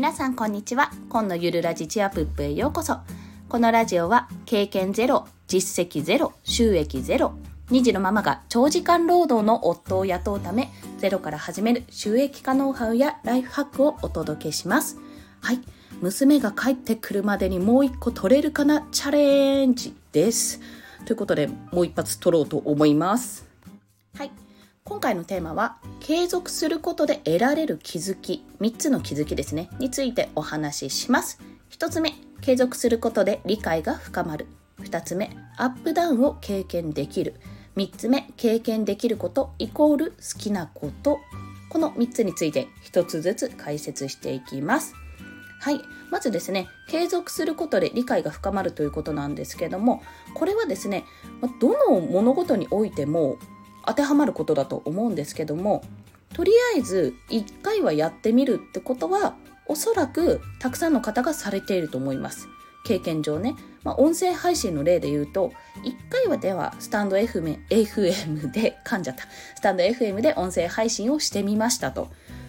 皆さんこんにちは。今のゆるラジチアプップへようこそ。このラジオは経験ゼロ実績ゼロ収益ゼロ2児のママが長時間労働の夫を雇うためゼロから始める収益化ノウハウやライフハックをお届けします。はい。娘が帰ってくるまでにもう一個取れるかな？チャレンジです。ということでもう一発取ろうと思います。はい。今回のテーマは継続することで得られる気づき。3つの気づきですね。についてお話しします。1つ目継続することで理解が深まる。2つ目アップダウンを経験できる。3つ目経験できることイコール好きなこと。この3つについて1つずつ解説していきます。はい。まずですね、継続することで理解が深まるということなんですけども、これはですね、どの物事においても当てはまることだと思うんですけどもとりあえず1回はやってみるってことはおそらくたくさんの方がされていると思います。経験上ね、まあ、音声配信の例で言うと1回はではスタンド FM, で噛んじゃった。スタンド FM で音声配信をしてみましたと、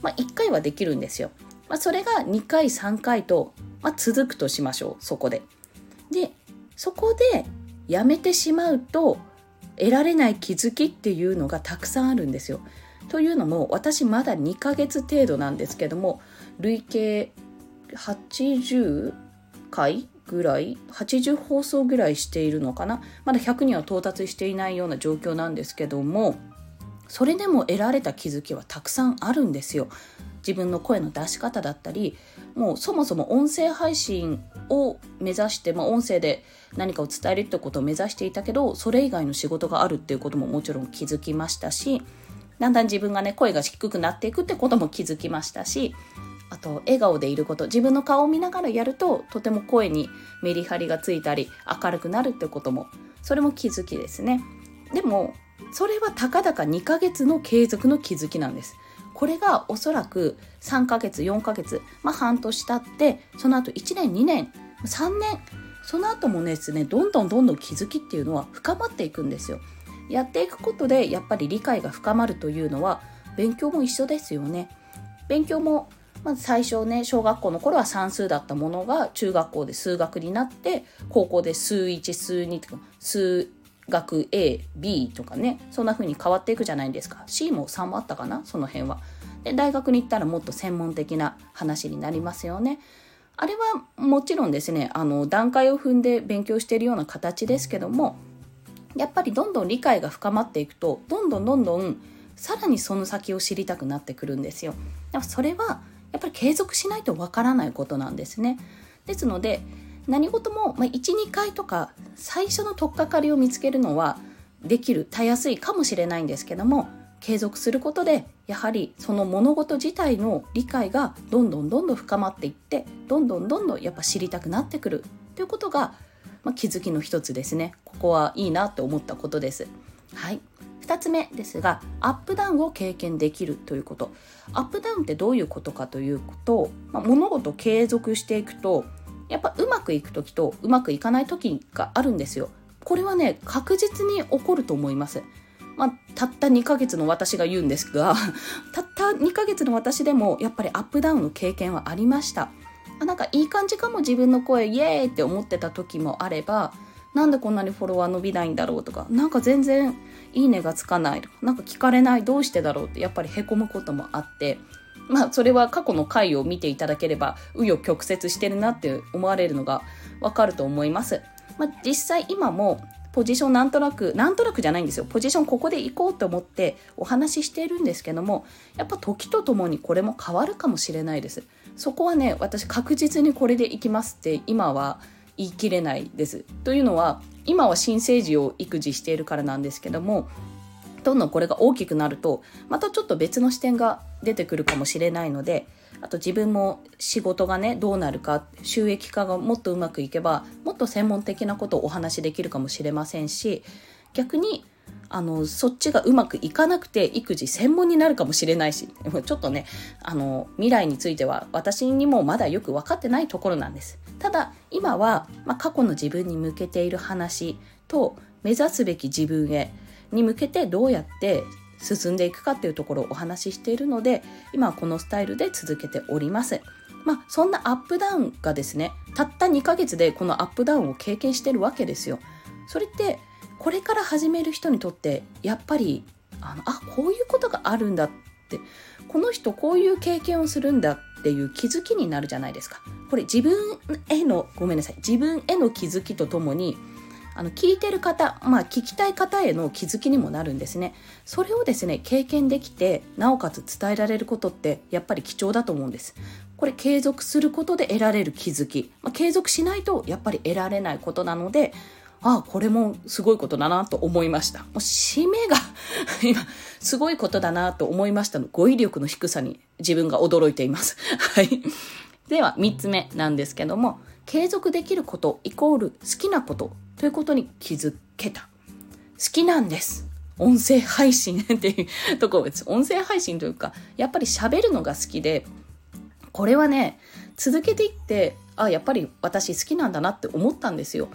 まあ、1回はできるんですよ、まあ、それが2回3回と、まあ、続くとしましょう。そこで。でそこでやめてしまうと得られない気づきっていうのがたくさんあるんですよ。というのも私まだ2ヶ月程度なんですけども累計80回ぐらい80放送ぐらいしているのかなまだ100には到達していないような状況なんですけどもそれでも得られた気づきはたくさんあるんですよ。自分の声の出し方だったりもうそもそも音声配信を目指して、まあ、音声で何かを伝えるってことを目指していたけどそれ以外の仕事があるっていうことももちろん気づきましたしだんだん自分がね声が低くなっていくってことも気づきましたしあと笑顔でいること自分の顔を見ながらやるととても声にメリハリがついたり明るくなるってこともそれも気づきですねでもそれはたかだか2ヶ月の継続の気づきなんですこれがおそらく3ヶ月4ヶ月、まあ、半年経ってその後1年2年3年その後もですねどんどんどんどん気づきっていうのは深まっていくんですよ。やっていくことでやっぱり理解が深まるというのは勉強も一緒ですよね。勉強もまず最初ね小学校の頃は算数だったものが中学校で数学になって高校で数1数2とか数学 AB とかねそんな風に変わっていくじゃないですか C も3もあったかなその辺は。で大学に行ったらもっと専門的な話になりますよね。あれはもちろんですねあの段階を踏んで勉強しているような形ですけどもやっぱりどんどん理解が深まっていくとどんどんどんどんさらにその先を知りたくなってくるんですよ。だからそれはやっぱり継続しないとわからないことなんですね。ですので何事も、まあ、12回とか最初の取っかかりを見つけるのはできるたやすいかもしれないんですけども継続することでやはりその物事自体の理解がどんどんどんどん深まっていってどんどんどんどんやっぱ知りたくなってくる。ということが、まあ、気づきの一つですね。ここはいいなと思ったことです。はい。2つ目ですがアップダウンを経験できるということ。アップダウンってどういうことかというと、まあ、物事を継続していくとやっぱうまくいく時とうまくいかない時があるんですよ。これはね確実に起こると思います。まあ、たった2ヶ月の私が言うんですが たった2ヶ月の私でもやっぱりアップダウンの経験はありました。あなんかいい感じかも自分の声イエーイって思ってた時もあればなんでこんなにフォロワー伸びないんだろうとかなんか全然いいねがつかないなんか聞かれないどうしてだろうってやっぱりへこむこともあってまあそれは過去の回を見ていただければ紆余曲折してるなって思われるのがわかると思います。まあ、実際今もポジションなんとなくなんとなくじゃないんですよ。ポジションここで行こうと思ってお話ししているんですけどもやっぱ時とともにこれも変わるかもしれないです。そこはね私確実にこれで行きますって今は言い切れないです。というのは今は新生児を育児しているからなんですけどもどんどんこれが大きくなるとまたちょっと別の視点が出てくるかもしれないのであと自分も仕事がねどうなるか収益化がもっとうまくいけばもっと専門的なことをお話しできるかもしれませんし逆にあのそっちがうまくいかなくて育児専門になるかもしれないし ちょっとねあの未来については私にもまだよく分かってないところなんです。ただ今は、まあ、過去の自分に向けている話と目指すべき自分へに向けてどうやって進んでいくかっていうところをお話ししているので今はこのスタイルで続けておりますまあそんなアップダウンがですねたった2ヶ月でこのアップダウンを経験してるわけですよ。それってこれから始める人にとってやっぱりあのあこういうことがあるんだってこの人こういう経験をするんだっていう気づきになるじゃないですか。これ自分へのごめんなさい自分への気づきとともにあの聞いてる方、まあ、聞きたい方への気づきにもなるんですね。それをですね経験できてなおかつ伝えられることってやっぱり貴重だと思うんです。これ継続することで得られる気づき、まあ、継続しないとやっぱり得られないことなのでああこれもすごいことだなと思いました。もう締めが 今すごいことだなと思いましたの語彙力の低さに自分が驚いています。はい。では3つ目なんですけども継続できることイコール好きなことということに気づけた。好きなんです。音声配信っていうところです。音声配信というか、やっぱり喋るのが好きで、これはね、続けていって、あ、やっぱり私好きなんだなって思ったんですよ。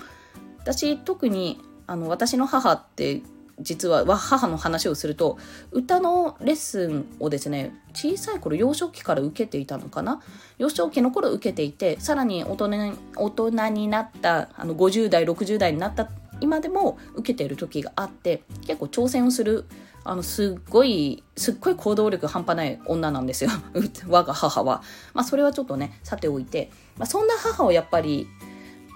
私、特に、あの、私の母って実は母の話をすると歌のレッスンをですね小さい頃幼少期から受けていたのかな？幼少期の頃受けていてさらに大人に大人になったあの50代60代になった今でも受けている時があって結構挑戦をするあのすっごいすっごい行動力半端ない女なんですよ。我が母は、まあ、それはちょっとねさておいて、まあ、そんな母をやっぱり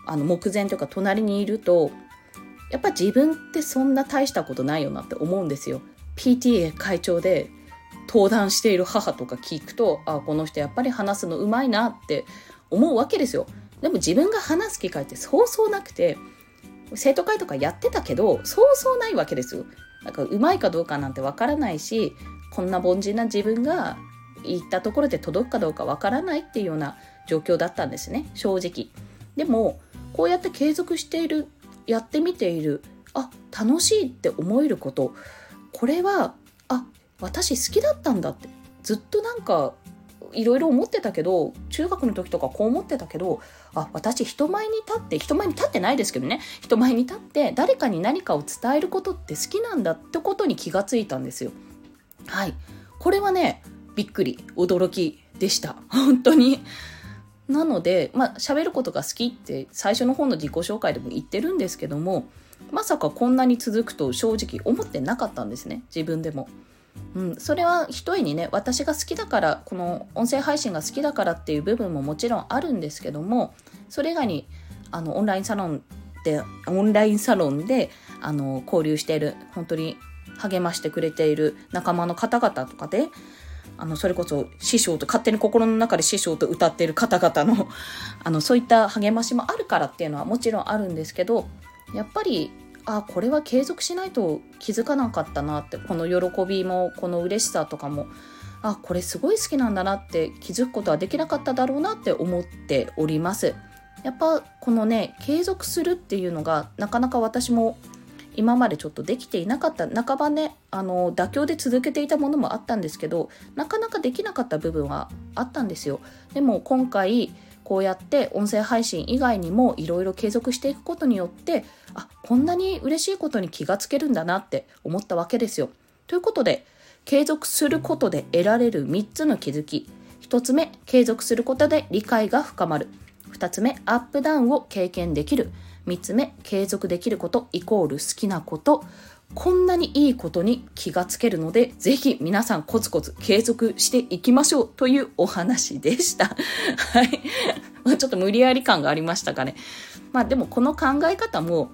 あの目前というか隣にいるとやっぱ自分ってそんな大したことないよなって思うんですよ。PTA 会長で登壇している母とか聞くとあこの人やっぱり話すのうまいなって思うわけですよ。でも自分が話す機会ってそうそうなくて生徒会とかやってたけどそうそうないわけですよ。だからうまいかどうかなんてわからないしこんな凡人な自分が言ったところで届くかどうかわからないっていうような状況だったんですね正直。でもこうやって継続しているやってみている。あ楽しいって思えること。これはあ私好きだったんだって。ずっとなんかいろいろ思ってたけど中学の時とかこう思ってたけどあ私人前に立って人前に立ってないですけどね。人前に立って誰かに何かを伝えることって好きなんだってことに気がついたんですよ。はい。これはねびっくり。驚きでした。本当に。なので、まあ、喋ることが好きって最初の方の自己紹介でも言ってるんですけども、まさかこんなに続くと正直思ってなかったんですね、自分でも。うん、それは一重にね私が好きだからこの音声配信が好きだからっていう部分ももちろんあるんですけどもそれ以外にあのオンラインサロンでオンラインサロンであの交流している本当に励ましてくれている仲間の方々とかであの、それこそ師匠と、勝手に心の中で師匠と歌ってる方々の、あの、そういった励ましもあるからっていうのはもちろんあるんですけど、やっぱり、あ、これは継続しないと気づかなかったなって、この喜びも、この嬉しさとかも、あ、これすごい好きなんだなって気づくことはできなかっただろうなって思っております。やっぱこのね継続するっていうのがなかなか私も今までちょっとできていなかった半ばねあの妥協で続けていたものもあったんですけどなかなかできなかった部分はあったんですよ。でも今回こうやって音声配信以外にもいろいろ継続していくことによってあこんなに嬉しいことに気がつけるんだなって思ったわけですよ。ということで継続することで得られる3つの気づき。1つ目継続することで理解が深まる。2つ目アップダウンを経験できる。3つ目継続できることイコール好きなことこんなにいいことに気がつけるので、ぜひ皆さんコツコツ継続していきましょうというお話でした。はい。ちょっと無理やり感がありましたかね。まあでもこの考え方も、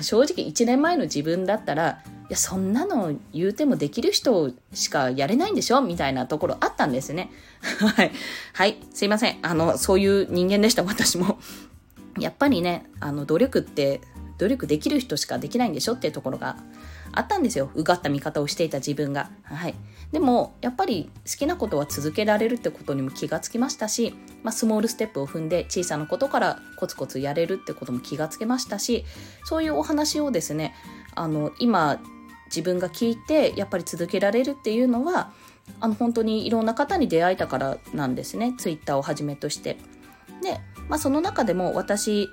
正直1年前の自分だったら、いや、そんなの言うてもできる人しかやれないんでしょ？みたいなところあったんですね。はい。はい。すいません。あの、そういう人間でした、私も。やっぱりねあの努力って努力できる人しかできないんでしょっていうところがあったんですようがった見方をしていた自分が。はい、でもやっぱり好きなことは続けられるってことにも気がつきましたし、まあ、スモールステップを踏んで小さなことからコツコツやれるってことも気がつけましたしそういうお話をですねあの今自分が聞いてやっぱり続けられるっていうのはあの本当にいろんな方に出会えたからなんですねツイッターをはじめとして。でまあ、その中でも私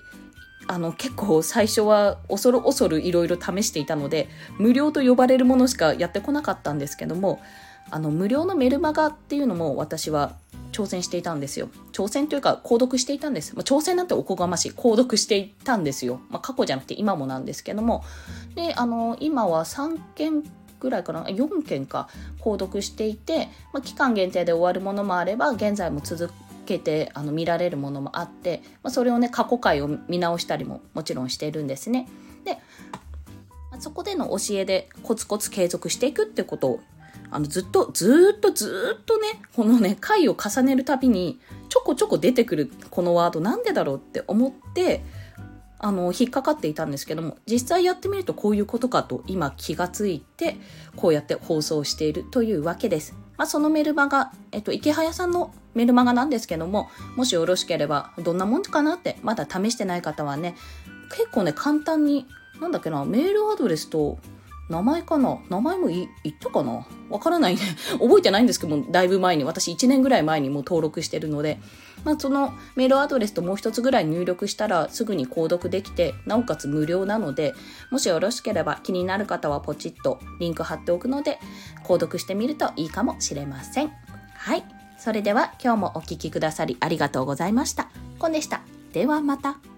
あの結構最初は恐る恐るいろいろ試していたので無料と呼ばれるものしかやってこなかったんですけどもあの無料のメルマガっていうのも私は挑戦していたんですよ。挑戦というか、購読していたんです。まあ、挑戦なんておこがましい。購読していたんですよ。まあ、過去じゃなくて今もなんですけども。で、あの、今は3件ぐらいかな、4件か、購読していて、まあ、期間限定で終わるものもあれば、現在も続くけてあの見られるものもあって、まあ、それをね、過去回を見直したりももちろんしてるんですね。で、そこでの教えでコツコツ継続していくってことをあのずっとずっとずっとねこのね回を重ねるたびにちょこちょこ出てくるこのワードなんでだろうって思ってあの引っかかっていたんですけども実際やってみるとこういうことかと今気がついてこうやって放送しているというわけです。まあ、そのメルマガ、えっと、池早さんのメルマガなんですけどももしよろしければどんなもんかなってまだ試してない方はね結構ね簡単になんだっけなメールアドレスと名前かな？名前も言ったかな？わからないね。覚えてないんですけども、だいぶ前に、私1年ぐらい前にもう登録してるので、まあ、そのメールアドレスともう一つぐらい入力したらすぐに購読できて、なおかつ無料なので、もしよろしければ気になる方はポチッとリンク貼っておくので、購読してみるといいかもしれません。はい。それでは今日もお聴きくださりありがとうございました。コンでした。ではまた。